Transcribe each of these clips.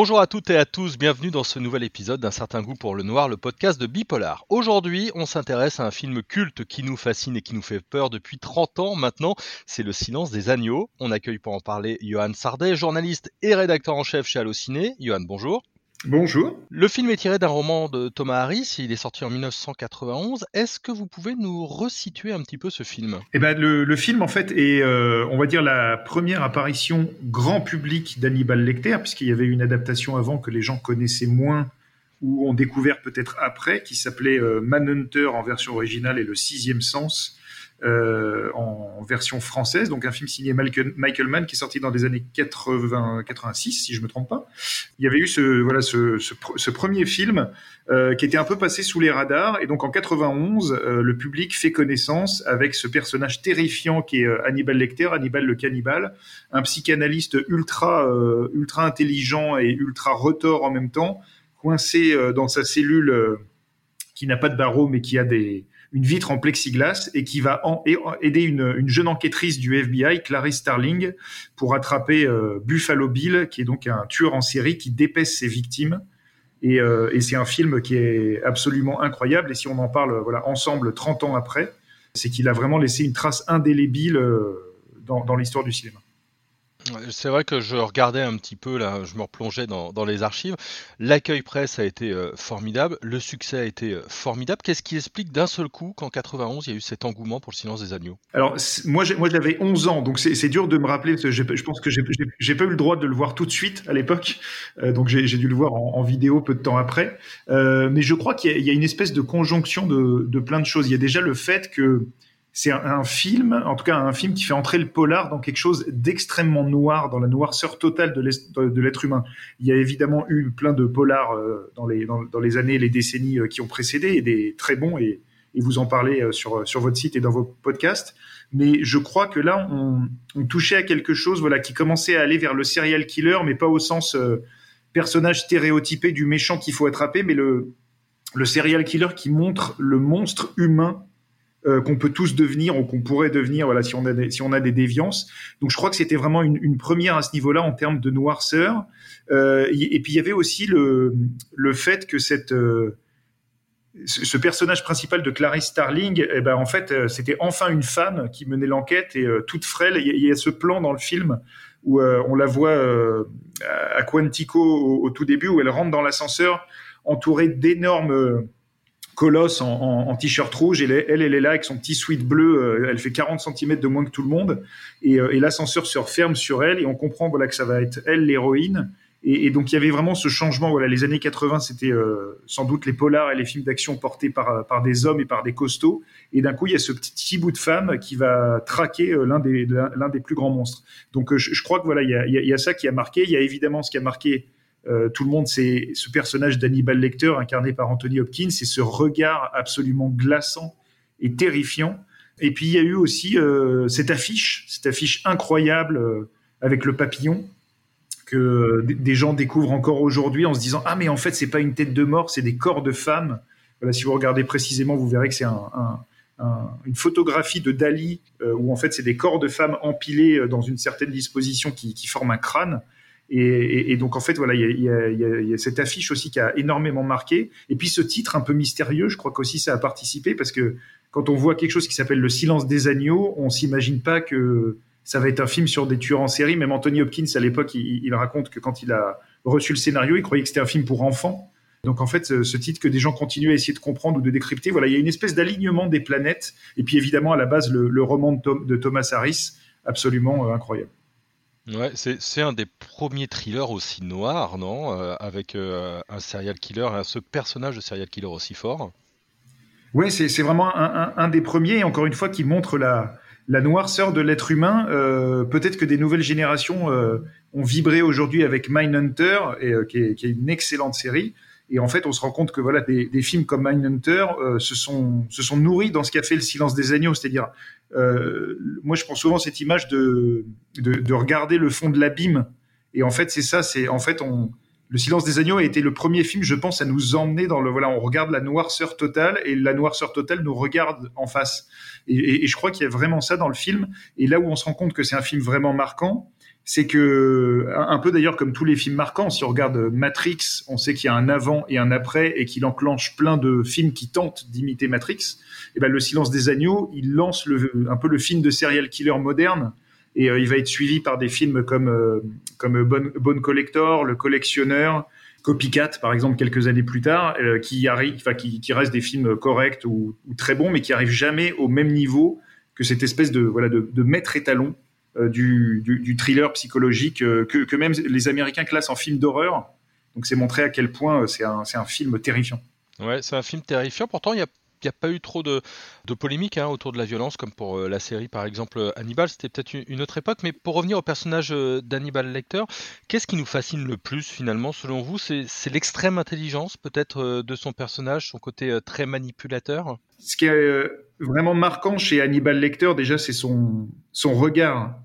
Bonjour à toutes et à tous, bienvenue dans ce nouvel épisode d'un certain goût pour le noir, le podcast de Bipolar. Aujourd'hui, on s'intéresse à un film culte qui nous fascine et qui nous fait peur depuis 30 ans maintenant, c'est Le silence des agneaux. On accueille pour en parler Johan Sardet, journaliste et rédacteur en chef chez Allociné. Johan, bonjour. Bonjour. Le film est tiré d'un roman de Thomas Harris, il est sorti en 1991. Est-ce que vous pouvez nous resituer un petit peu ce film? Eh ben, le, film, en fait, est, euh, on va dire, la première apparition grand public d'Hannibal Lecter, puisqu'il y avait une adaptation avant que les gens connaissaient moins ou ont découvert peut-être après, qui s'appelait euh, Manhunter en version originale et Le Sixième Sens euh, en version française, donc un film signé Michael, Mann qui est sorti dans les années 80, 86, si je me trompe pas. Il y avait eu ce, voilà, ce, premier film euh, qui était un peu passé sous les radars, et donc en 91, euh, le public fait connaissance avec ce personnage terrifiant qui est Hannibal Lecter, Hannibal le cannibale, un psychanalyste ultra, ultra intelligent et ultra retors en même temps, coincé dans sa cellule qui n'a pas de barreau mais qui a des une vitre en plexiglas et qui va aider une, jeune enquêtrice du FBI, Clarice Starling, pour attraper euh, Buffalo Bill, qui est donc un tueur en série qui dépaisse ses victimes. Et, euh, et c'est un film qui est absolument incroyable. Et si on en parle voilà, ensemble 30 ans après, c'est qu'il a vraiment laissé une trace indélébile euh, dans l'histoire du cinéma. C'est vrai que je regardais un petit peu, là, je me replongeais dans, les archives. L'accueil presse a été euh, formidable, le succès a été euh, formidable. Qu'est-ce qui explique d'un seul coup qu'en 91, il y a eu cet engouement pour le silence des agneaux? Alors, moi, moi j'avais 11 ans, donc c'est dur de me rappeler, parce que je pense que j'ai pas eu le droit de le voir tout de suite à l'époque, euh, donc j'ai dû le voir en, vidéo peu de temps après. mais je crois qu'il y, a une espèce de conjonction de, de plein de choses. Il y a déjà le fait que c'est un, film, en tout cas un film qui fait entrer le polar dans quelque chose d'extrêmement noir, dans la noirceur totale de l'être humain. Il y a évidemment eu plein de polars euh, dans, les, les années, les décennies euh, qui ont précédé, et des très bons, et, vous en parlez euh, sur, votre site et dans vos podcasts. Mais je crois que là, on, touchait à quelque chose voilà, qui commençait à aller vers le serial killer, mais pas au sens personnage stéréotypé du méchant qu'il faut attraper, mais le serial killer qui montre le monstre humain euh, qu'on peut tous devenir ou qu'on pourrait devenir voilà si on a des, si on a des déviances donc je crois que c'était vraiment une, première à ce niveau-là en termes de noirceur euh, et puis il y avait aussi le le fait que cette euh, ce personnage principal de Clarice Starling, eh ben en fait, c'était enfin une femme qui menait l'enquête et toute frêle. Il y, a ce plan dans le film où on la voit à Quantico au, tout début, où elle rentre dans l'ascenseur entourée d'énormes colosse en, t-shirt rouge et elle, elle est là avec son petit sweat bleu. Euh, elle fait 40 cm de moins que tout le monde euh, et, l'ascenseur se referme sur elle et on comprend voilà que ça va être elle l'héroïne. Et, donc il y avait vraiment ce changement. Voilà, les années 80, c'était euh, sans doute les polars et les films d'action portés par par des hommes et par des costauds. Et d'un coup, il y a ce petit bout de femme qui va traquer l'un des l'un des plus grands monstres. Donc je, crois que voilà, il y a, il y a ça qui a marqué. Il y a évidemment ce qui a marqué euh, tout le monde sait ce personnage d'Hannibal Lecter incarné par Anthony Hopkins et ce regard absolument glaçant et terrifiant. Et puis il y a eu aussi euh, cette affiche, cette affiche incroyable euh, avec le papillon que des gens découvrent encore aujourd'hui en se disant ah mais en fait c'est pas une tête de mort, c'est des corps de femmes. Voilà, si vous regardez précisément, vous verrez que c'est une photographie de Dali où en fait c'est des corps de femmes empilés dans une certaine disposition qui, qui forment un crâne. Et, donc en fait voilà, il y a, cette affiche aussi qui a énormément marqué. Et puis ce titre un peu mystérieux, je crois qu'aussi ça a participé parce que quand on voit quelque chose qui s'appelle Le silence des agneaux, on s'imagine pas que ça va être un film sur des tueurs en série. Même Anthony Hopkins à l'époque, il, raconte que quand il a reçu le scénario, il croyait que c'était un film pour enfants. Donc en fait, ce, titre que des gens continuent à essayer de comprendre ou de décrypter, voilà, il y a une espèce d'alignement des planètes. Et puis évidemment, à la base, le, roman de, Thomas Harris, absolument euh, incroyable. Ouais, c'est un des premiers thrillers aussi noirs, non euh, Avec euh, un serial killer, ce personnage de serial killer aussi fort. Oui, c'est vraiment un, des premiers, encore une fois, qui montre la, la noirceur de l'être humain. Euh, peut-être que des nouvelles générations ont vibré aujourd'hui avec Mindhunter, et, qui, est, une excellente série. Et en fait, on se rend compte que voilà, des, films comme Mindhunter euh, se, sont, nourris dans ce qu'a fait Le Silence des Agneaux. C'est-à-dire, euh, moi, je prends souvent cette image de, de, de regarder le fond de l'abîme. Et en fait, c'est ça. C'est en fait, Le Silence des Agneaux a été le premier film, je pense, à nous emmener dans le voilà. On regarde la noirceur totale et la noirceur totale nous regarde en face. Et je crois qu'il y a vraiment ça dans le film. Et là où on se rend compte que c'est un film vraiment marquant, c'est que, un peu d'ailleurs comme tous les films marquants, si on regarde Matrix, on sait qu'il y a un avant et un après et qu'il enclenche plein de films qui tentent d'imiter Matrix. Et ben, Le Silence des Agneaux, il lance un peu le film de serial killer moderne et euh, il va être suivi par des films comme, euh, comme Collector, Le Collectionneur, Copycat, par exemple, quelques années plus tard, euh, qui, enfin, qui, restent des films corrects ou, très bons, mais qui arrivent jamais au même niveau que cette espèce de, voilà, de maître étalon du, du, thriller psychologique que, que, même les Américains classent en film d'horreur. Donc c'est montrer à quel point c'est un, un, film terrifiant. Ouais, c'est un film terrifiant. Pourtant, il y a il n'y a pas eu trop de, polémiques hein, autour de la violence, comme pour euh, la série par exemple euh, Hannibal, c'était peut-être une, autre époque, mais pour revenir au personnage euh, d'Hannibal Lecter, qu'est-ce qui nous fascine le plus finalement selon vous? C'est l'extrême intelligence peut-être de son personnage, son côté très manipulateur? Ce qui est vraiment marquant chez Hannibal Lecter, déjà, c'est son, regard.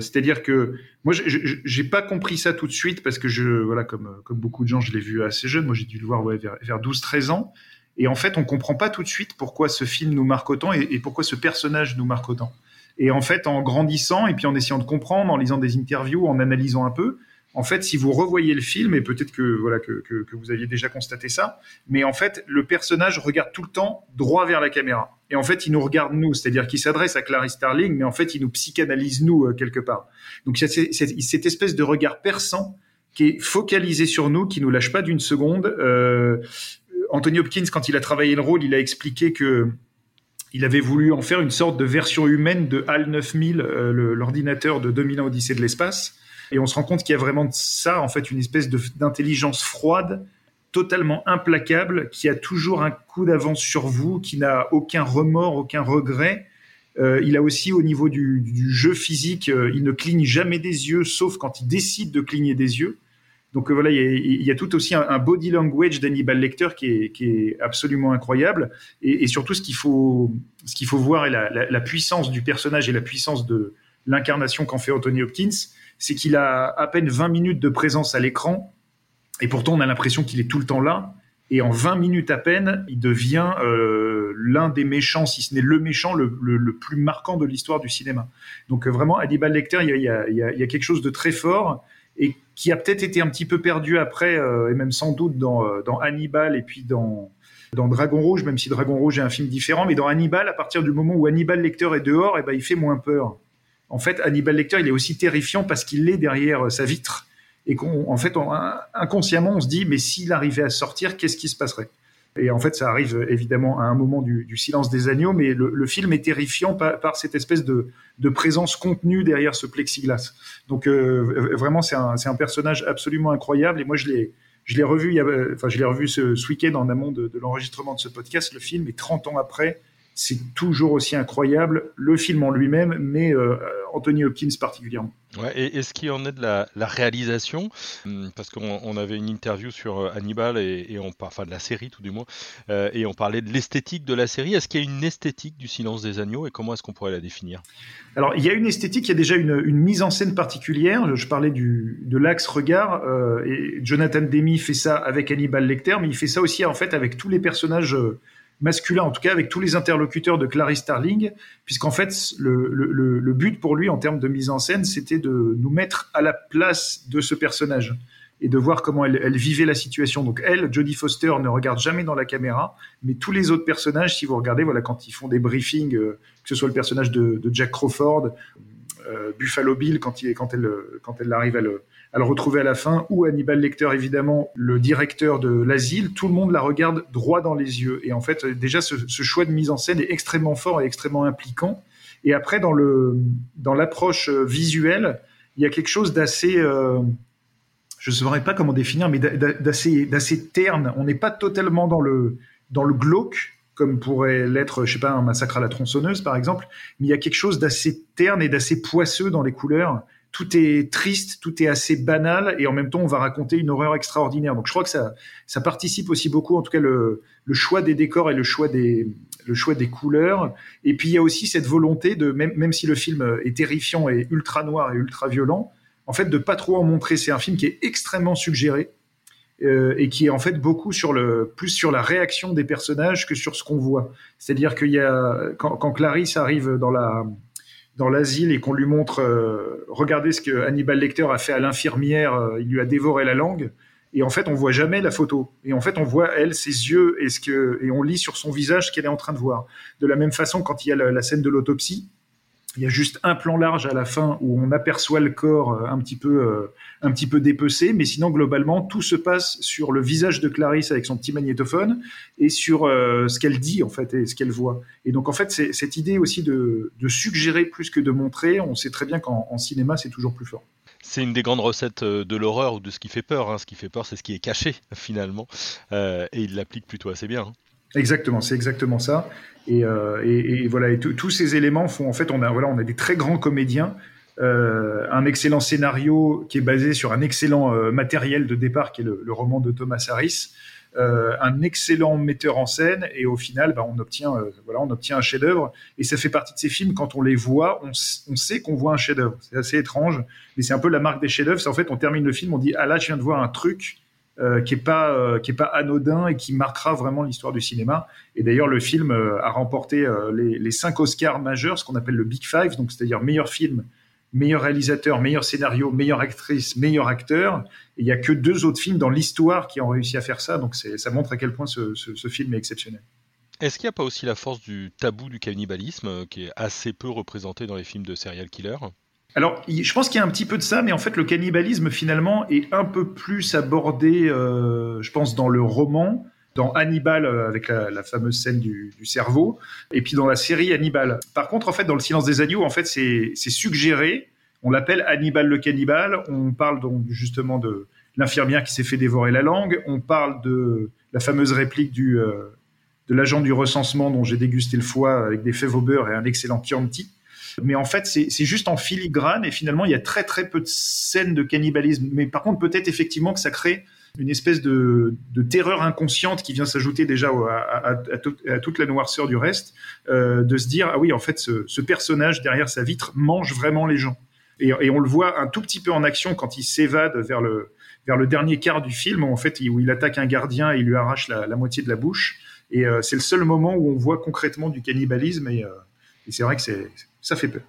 C'est-à-dire que moi, j'ai pas compris ça tout de suite parce que je, voilà, comme, comme beaucoup de gens, je l'ai vu assez jeune. Moi, j'ai dû le voir vers, vers 12-13 ans. Et en fait, on comprend pas tout de suite pourquoi ce film nous marque autant et, pourquoi ce personnage nous marque autant. Et en fait, en grandissant et puis en essayant de comprendre, en lisant des interviews, en analysant un peu, en fait, si vous revoyez le film, et peut-être que voilà que, que, vous aviez déjà constaté ça, mais en fait, le personnage regarde tout le temps droit vers la caméra. Et en fait, il nous regarde nous, c'est-à-dire qu'il s'adresse à Clarice Starling, mais en fait, il nous psychanalyse nous euh, quelque part. Donc, a cette, espèce de regard perçant qui est focalisé sur nous, qui nous lâche pas d'une seconde. Euh, Anthony Hopkins, quand il a travaillé le rôle, il a expliqué que il avait voulu en faire une sorte de version humaine de HAL 9000, euh, l'ordinateur de 2001 Odyssée de l'espace. Et on se rend compte qu'il y a vraiment de ça, en fait, une espèce d'intelligence froide, totalement implacable, qui a toujours un coup d'avance sur vous, qui n'a aucun remords, aucun regret. Euh, il a aussi, au niveau du, jeu physique, euh, il ne cligne jamais des yeux, sauf quand il décide de cligner des yeux. Donc euh, voilà, il y, a, tout aussi un, body language d'Hannibal Lecter qui est, absolument incroyable. Et, surtout, ce qu'il faut, voir et la, puissance du personnage et la puissance de l'incarnation qu'en fait Anthony Hopkins, c'est qu'il a à peine 20 minutes de présence à l'écran. Et pourtant, on a l'impression qu'il est tout le temps là. Et en 20 minutes à peine, il devient euh, l'un des méchants, si ce n'est le méchant le, plus marquant de l'histoire du cinéma. Donc euh, vraiment, Hannibal Lecter, il y, a, il y a quelque chose de très fort et qui a peut-être été un petit peu perdu après, euh, et même sans doute dans, euh, Hannibal et puis dans, Dragon Rouge, même si Dragon Rouge est un film différent, mais dans Hannibal, à partir du moment où Hannibal Lecter est dehors, et eh ben, il fait moins peur. En fait, Hannibal Lecter, il est aussi terrifiant parce qu'il est derrière euh, sa vitre. Et qu'en fait, inconsciemment, on se dit, mais s'il arrivait à sortir, qu'est-ce qui se passerait? Et en fait, ça arrive évidemment à un moment du, silence des agneaux, mais le, film est terrifiant par, cette espèce de, présence contenue derrière ce plexiglas. Donc euh, vraiment, c'est un, personnage absolument incroyable. Et moi, je l'ai, revu, il enfin, je l'ai revu ce, week-end en amont de, de l'enregistrement de ce podcast. Le film, et 30 ans après, c'est toujours aussi incroyable, le film en lui-même, mais euh, Anthony Hopkins particulièrement. Ouais, et, ce qui en est de la, réalisation hum, Parce qu'on avait une interview sur euh, Hannibal et, on enfin de la série tout du moins, euh, et on parlait de l'esthétique de la série. Est-ce qu'il y a une esthétique du Silence des agneaux et comment est-ce qu'on pourrait la définir? Alors il y a une esthétique, il y a déjà une, mise en scène particulière. Je parlais du, de l'axe regard et Jonathan Demi fait ça avec Hannibal Lecter, mais il fait ça aussi en fait avec tous les personnages masculin, en tout cas avec tous les interlocuteurs de Clarice Starling, puisqu'en fait, le, le, le, but pour lui en termes de mise en scène, c'était de nous mettre à la place de ce personnage et de voir comment elle, elle, vivait la situation. Donc elle, Jodie Foster, ne regarde jamais dans la caméra, mais tous les autres personnages, si vous regardez, voilà, quand ils font des briefings, euh, que ce soit le personnage de, de Jack Crawford, euh, Buffalo Bill, quand, il, quand, elle, quand elle arrive à le, à le retrouver à la fin, ou Hannibal Lecter, évidemment, le directeur de l'asile, tout le monde la regarde droit dans les yeux. Et en fait, déjà, ce, choix de mise en scène est extrêmement fort et extrêmement impliquant. Et après, dans le dans l'approche euh, visuelle, il y a quelque chose d'assez, euh, je ne saurais pas comment définir, mais d'assez d'assez terne. On n'est pas totalement dans le dans le glauque comme pourrait l'être, je sais pas, un massacre à la tronçonneuse, par exemple, mais il y a quelque chose d'assez terne et d'assez poisseux dans les couleurs tout est triste, tout est assez banal, et en même temps, on va raconter une horreur extraordinaire. Donc, je crois que ça, ça participe aussi beaucoup, en tout cas, le, le choix des décors et le choix des, le choix des couleurs. Et puis, il y a aussi cette volonté de, même, même si le film est terrifiant et ultra noir et ultra violent, en fait, de pas trop en montrer. C'est un film qui est extrêmement suggéré. Euh, et qui est en fait beaucoup sur le plus sur la réaction des personnages que sur ce qu'on voit. C'est-à-dire qu'il y a quand, quand Clarisse arrive dans la dans l'asile et qu'on lui montre, regardez ce que Hannibal Lecter a fait à l'infirmière, il lui a dévoré la langue. Et en fait, on voit jamais la photo. Et en fait, on voit elle, ses yeux, et, ce que, et on lit sur son visage ce qu'elle est en train de voir. De la même façon, quand il y a la, scène de l'autopsie, il y a juste un plan large à la fin où on aperçoit le corps euh, un petit peu, euh, un petit peu dépecé, mais sinon globalement tout se passe sur le visage de Clarisse avec son petit magnétophone et sur euh, ce qu'elle dit en fait et ce qu'elle voit. Et donc en fait, c'est cette idée aussi de, de, suggérer plus que de montrer. On sait très bien qu'en cinéma, c'est toujours plus fort c'est une des grandes recettes de l'horreur ou de ce qui fait peur. Hein. Ce qui fait peur, c'est ce qui est caché finalement, et il l'applique plutôt assez bien. Hein. Exactement, c'est exactement ça. Et, euh, voilà, et tous ces éléments font en fait, on a voilà, on a des très grands comédiens, un excellent scénario qui est basé sur un excellent matériel de départ, qui est le, le roman de Thomas Harris. Euh, un excellent metteur en scène et au final bah, on obtient euh, voilà on obtient un chef-d'œuvre et ça fait partie de ces films quand on les voit on, sait qu'on voit un chef-d'œuvre c'est assez étrange mais c'est un peu la marque des chefs-d'œuvre c'est en fait on termine le film on dit ah là je viens de voir un truc euh, pas qui est pas anodin et qui marquera vraiment l'histoire du cinéma et d'ailleurs le film a remporté les, cinq Oscars majeurs ce qu'on appelle le Big Five donc c'est-à-dire meilleur film meilleur réalisateur, meilleur scénario, meilleure actrice, meilleur acteur. Il n'y a que deux autres films dans l'histoire qui ont réussi à faire ça, donc ça montre à quel point ce, film est exceptionnel. Est-ce qu'il n'y a pas aussi la force du tabou du cannibalisme, euh, qui est assez peu représenté dans les films de serial killer? Alors, je pense qu'il y a un petit peu de ça, mais en fait, le cannibalisme, finalement, est un peu plus abordé, euh, je pense, dans le roman dans Hannibal euh, avec la, fameuse scène du, cerveau, et puis dans la série Hannibal. Par contre, en fait, dans Le Silence des agneaux, en fait, c'est suggéré. On l'appelle Hannibal le cannibale. On parle donc justement de l'infirmière qui s'est fait dévorer la langue. On parle de la fameuse réplique du euh, de l'agent du recensement dont j'ai dégusté le foie avec des fèves au beurre et un excellent Chianti. Mais en fait, c'est juste en filigrane et finalement, il y a très très peu de scènes de cannibalisme. Mais par contre, peut-être effectivement que ça crée une espèce de, terreur inconsciente qui vient s'ajouter déjà à, toute la noirceur du reste, euh, de se dire ah oui en fait ce, personnage derrière sa vitre mange vraiment les gens et, on le voit un tout petit peu en action quand il s'évade vers le vers le dernier quart du film en fait où il attaque un gardien et il lui arrache la, moitié de la bouche et euh, c'est le seul moment où on voit concrètement du cannibalisme et, euh, et c'est vrai que c'est ça fait peur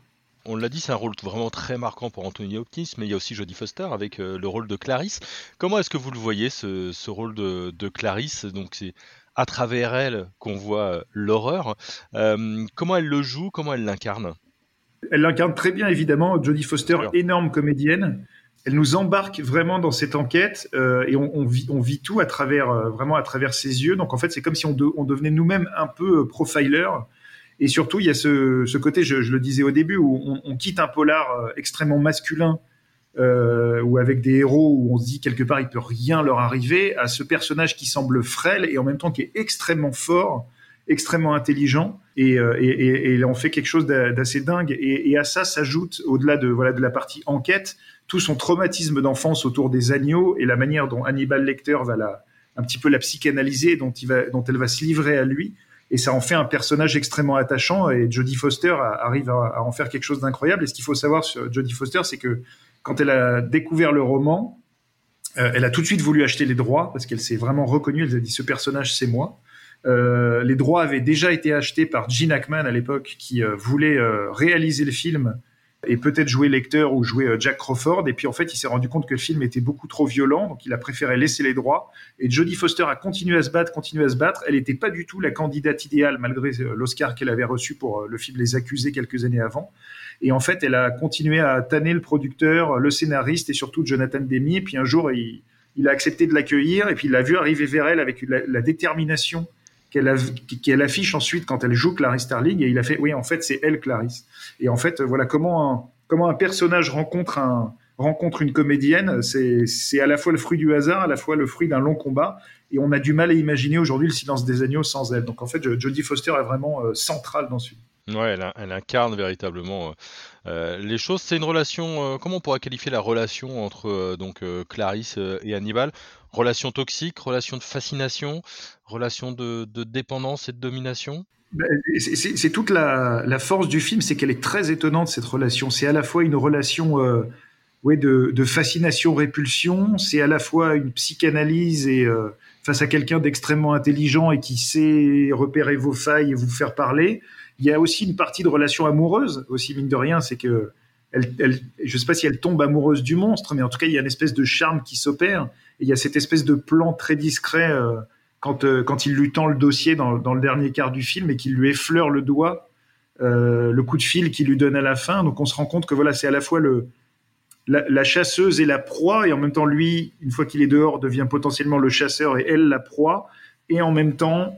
on l'a dit, c'est un rôle vraiment très marquant pour Anthony Hopkins, mais il y a aussi Jodie Foster avec euh, le rôle de Clarisse. Comment est-ce que vous le voyez, ce, rôle de, Clarisse Donc c'est à travers elle qu'on voit euh, l'horreur. Euh, comment elle le joue? Comment elle l'incarne? Elle l'incarne très bien, évidemment. Jodie Foster, énorme comédienne. Elle nous embarque vraiment dans cette enquête et on, vit, tout à travers vraiment à travers ses yeux. Donc en fait, c'est comme si on, on devenait nous-mêmes un peu profiler et surtout, il y a ce, côté, je, le disais au début, où on, quitte un polar euh, extrêmement masculin, euh, ou avec des héros où on se dit quelque part il peut rien leur arriver, à ce personnage qui semble frêle et en même temps qui est extrêmement fort, extrêmement intelligent, et, euh, et, et, on fait quelque chose d'assez dingue. Et, à ça s'ajoute, au-delà de voilà de la partie enquête, tout son traumatisme d'enfance autour des agneaux et la manière dont Hannibal Lecter va la, un petit peu la psychanalyser, dont, il va, dont elle va se livrer à lui et ça en fait un personnage extrêmement attachant et Jodie Foster arrive à, en faire quelque chose d'incroyable. Et ce qu'il faut savoir sur Jodie Foster c'est que quand elle a découvert le roman euh, elle a tout de suite voulu acheter les droits parce qu'elle s'est vraiment reconnue. Elle a dit ce personnage c'est moi. Euh, les droits avaient déjà été achetés par Gene Hackman à l'époque qui euh, voulait réaliser le film et peut-être jouer lecteur ou jouer euh, Jack Crawford. Et puis en fait, il s'est rendu compte que le film était beaucoup trop violent, donc il a préféré laisser les droits. Et Jodie Foster a continué à se battre, continué à se battre. Elle n'était pas du tout la candidate idéale malgré euh, l'Oscar qu'elle avait reçu pour euh, le film Les Accusés quelques années avant. Et en fait, elle a continué à tanner le producteur, le scénariste et surtout Jonathan Demi. Et puis un jour, il, il a accepté de l'accueillir et puis il l'a vu arriver vers elle avec la détermination qu'elle affiche ensuite quand elle joue Clarice Starling et il a fait oui en fait c'est elle Clarice et en fait voilà comment un, comment un personnage rencontre rencontre une comédienne c'est à la fois le fruit du hasard à la fois le fruit d'un long combat et on a du mal à imaginer aujourd'hui le silence des agneaux sans elle. Donc en fait Jodie Foster est vraiment euh, centrale dans ce film. Ouais, elle, incarne véritablement euh, euh, les choses. C'est une relation, comment on pourrait qualifier la relation entre donc Clarisse et Hannibal? Relation toxique, relation de fascination, relation de, dépendance et de domination? Ben, c'est toute la, force du film, c'est qu'elle est très étonnante cette relation. C'est à la fois une relation euh, ouais, de, fascination-répulsion. C'est à la fois une psychanalyse et face à quelqu'un d'extrêmement intelligent et qui sait repérer vos failles et vous faire parler. Il y a aussi une partie de relation amoureuse, aussi mine de rien, c'est que je sais pas si elle tombe amoureuse du monstre, mais en tout cas il y a une espèce de charme qui s'opère. Il y a cette espèce de plan très discret euh, quand euh, quand il lui tend le dossier dans, le dernier quart du film et qu'il lui effleure le doigt, euh, le coup de fil qu'il lui donne à la fin. Donc on se rend compte que voilà c'est à la fois le la, chasseuse et la proie, et en même temps lui, une fois qu'il est dehors, devient potentiellement le chasseur et elle la proie. Et en même temps,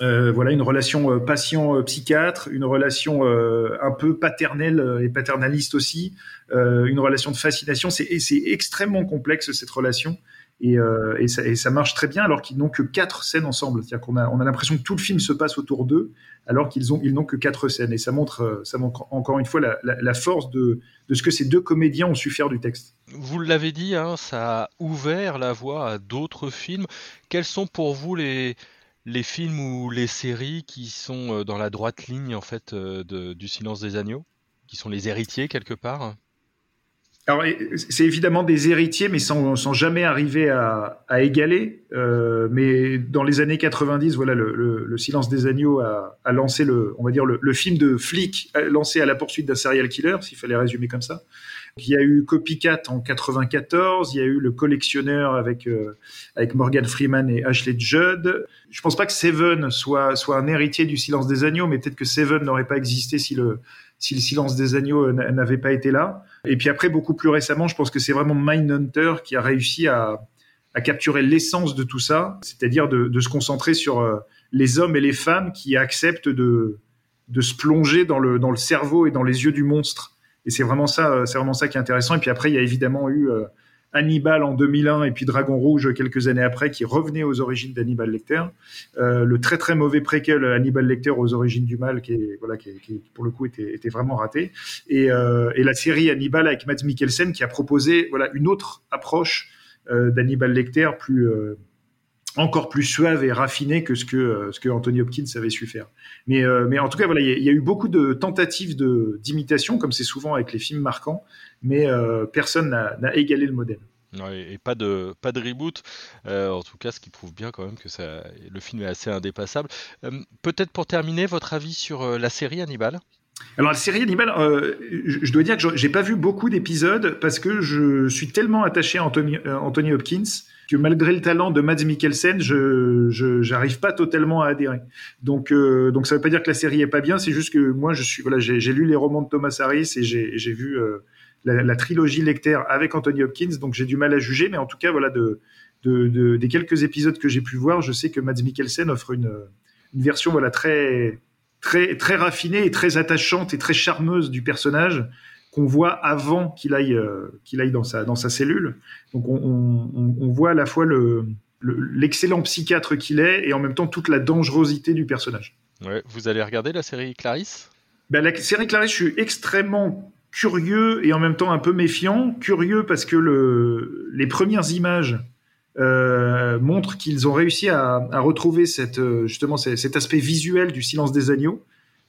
euh, voilà une relation euh, patient-psychiatre, une relation euh, un peu paternelle et paternaliste aussi, une relation de fascination. C'est extrêmement complexe cette relation et, et, ça, marche très bien alors qu'ils n'ont que quatre scènes ensemble. C'est-à-dire qu'on a, on a l'impression que tout le film se passe autour d'eux alors qu'ils ont ils n'ont que quatre scènes et ça montre ça montre encore une fois la force de, de, ce que ces deux comédiens ont su faire du texte. Vous l'avez dit, hein, ça a ouvert la voie à d'autres films. Quels sont pour vous les les films ou les séries qui sont dans la droite ligne en fait du Silence des agneaux, qui sont les héritiers quelque part? Alors c'est évidemment des héritiers, mais sans, sans jamais arriver à, à égaler. Mais dans les années 90, voilà, le Silence des agneaux a, a, lancé le, on va dire le, le film de flic lancé à la poursuite d'un serial killer, s'il fallait résumer comme ça. Il y a eu Copycat en 94, il y a eu Le Collectionneur avec euh, avec Morgan Freeman et Ashley Judd. Je pense pas que Seven soit soit un héritier du Silence des agneaux, mais peut-être que Seven n'aurait pas existé si le si le Silence des agneaux euh, n'avait pas été là. Et puis après, beaucoup plus récemment, je pense que c'est vraiment Mindhunter qui a réussi à à capturer l'essence de tout ça, c'est-à-dire de, de, se concentrer sur euh, les hommes et les femmes qui acceptent de, de se plonger dans le, dans le cerveau et dans les yeux du monstre et c'est vraiment ça, euh, c'est vraiment ça qui est intéressant. Et puis après, il y a évidemment eu euh, Hannibal en 2001 et puis Dragon Rouge quelques années après qui revenait aux origines d'Hannibal Lecter. Euh, le très très mauvais préquel Hannibal Lecter aux origines du mal qui, est, voilà, qui, qui pour le coup était, était vraiment raté. Et, euh, et, la série Hannibal avec Matt Mikkelsen qui a proposé voilà une autre approche euh, d'Hannibal Lecter plus encore plus suave et raffiné que ce que euh, ce que Anthony Hopkins avait su faire. Mais euh, mais en tout cas voilà, il y, a eu beaucoup de tentatives de d'imitation comme c'est souvent avec les films marquants, mais euh, personne n'a égalé le modèle. Ouais, et pas de pas de reboot, euh, en tout cas, ce qui prouve bien quand même que ça, le film est assez indépassable. Peut-être pour terminer, votre avis sur la série Hannibal? Alors la série Hannibal, euh, je dois dire que j'ai pas vu beaucoup d'épisodes parce que je suis tellement attaché à Anthony, Anthony Hopkins que malgré le talent de Mads Mikkelsen, je j'arrive pas totalement à adhérer. Donc euh, donc ça veut pas dire que la série est pas bien, c'est juste que moi je suis j'ai lu les romans de Thomas Harris et j'ai vu euh, la, trilogie Lecter avec Anthony Hopkins, donc j'ai du mal à juger, mais en tout cas voilà de, de, de des quelques épisodes que j'ai pu voir, je sais que Mads Mikkelsen offre une version voilà très très très raffinée et très attachante et très charmeuse du personnage qu'on voit avant qu'il aille euh, qu'il aille dans sa dans sa cellule. Donc on, on, on voit à la fois le l'excellent le, psychiatre qu'il est et en même temps toute la dangerosité du personnage. Ouais, vous allez regarder la série Clarisse? Ben, La série Clarisse, je suis extrêmement curieux et en même temps un peu méfiant. Curieux parce que le, les premières images euh, montrent qu'ils ont réussi à, à retrouver cette, justement cet aspect visuel du silence des agneaux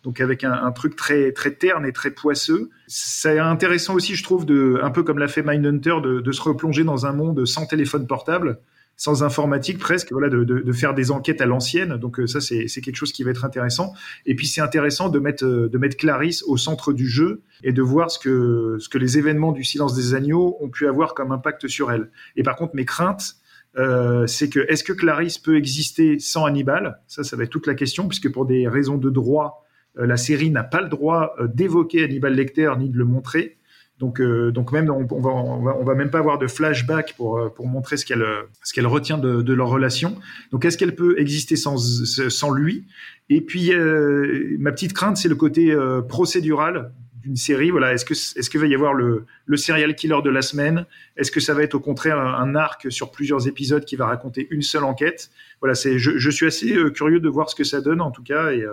donc avec un, un, truc très très terne et très poisseux. C'est intéressant aussi, je trouve, de un peu comme l'a fait Mindhunter, de, de se replonger dans un monde sans téléphone portable, sans informatique presque, voilà, de, de, de faire des enquêtes à l'ancienne. Donc euh, ça, c'est quelque chose qui va être intéressant. Et puis c'est intéressant de mettre de mettre Clarisse au centre du jeu et de voir ce que ce que les événements du Silence des agneaux ont pu avoir comme impact sur elle. Et par contre, mes craintes, euh, c'est que est-ce que Clarisse peut exister sans Hannibal? Ça, ça va être toute la question, puisque pour des raisons de droit, euh, la série n'a pas le droit euh, d'évoquer Hannibal Lecter ni de le montrer. Donc, euh, donc même on, on, va, on, va, on va même pas avoir de flashback pour pour montrer ce qu'elle ce qu'elle retient de, leur relation. Donc est-ce qu'elle peut exister sans sans lui? Et puis euh, ma petite crainte c'est le côté euh, procédural d'une série. Voilà, est-ce que est-ce qu'il va y avoir le le serial killer de la semaine? Est-ce que ça va être au contraire un, un, arc sur plusieurs épisodes qui va raconter une seule enquête? Voilà, c'est je, je, suis assez curieux de voir ce que ça donne en tout cas et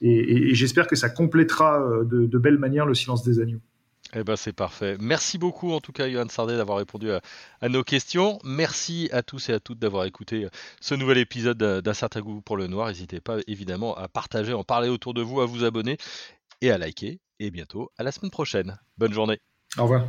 et, et, et j'espère que ça complétera euh, de, de, belle manière le silence des agneaux. Eh ben c'est parfait. Merci beaucoup en tout cas Johan Sardet d'avoir répondu à, à, nos questions. Merci à tous et à toutes d'avoir écouté euh, ce nouvel épisode d'un certain goût pour le noir. N'hésitez pas évidemment à partager, en parler autour de vous, à vous abonner et à liker. Et bientôt à la semaine prochaine. Bonne journée. Au revoir.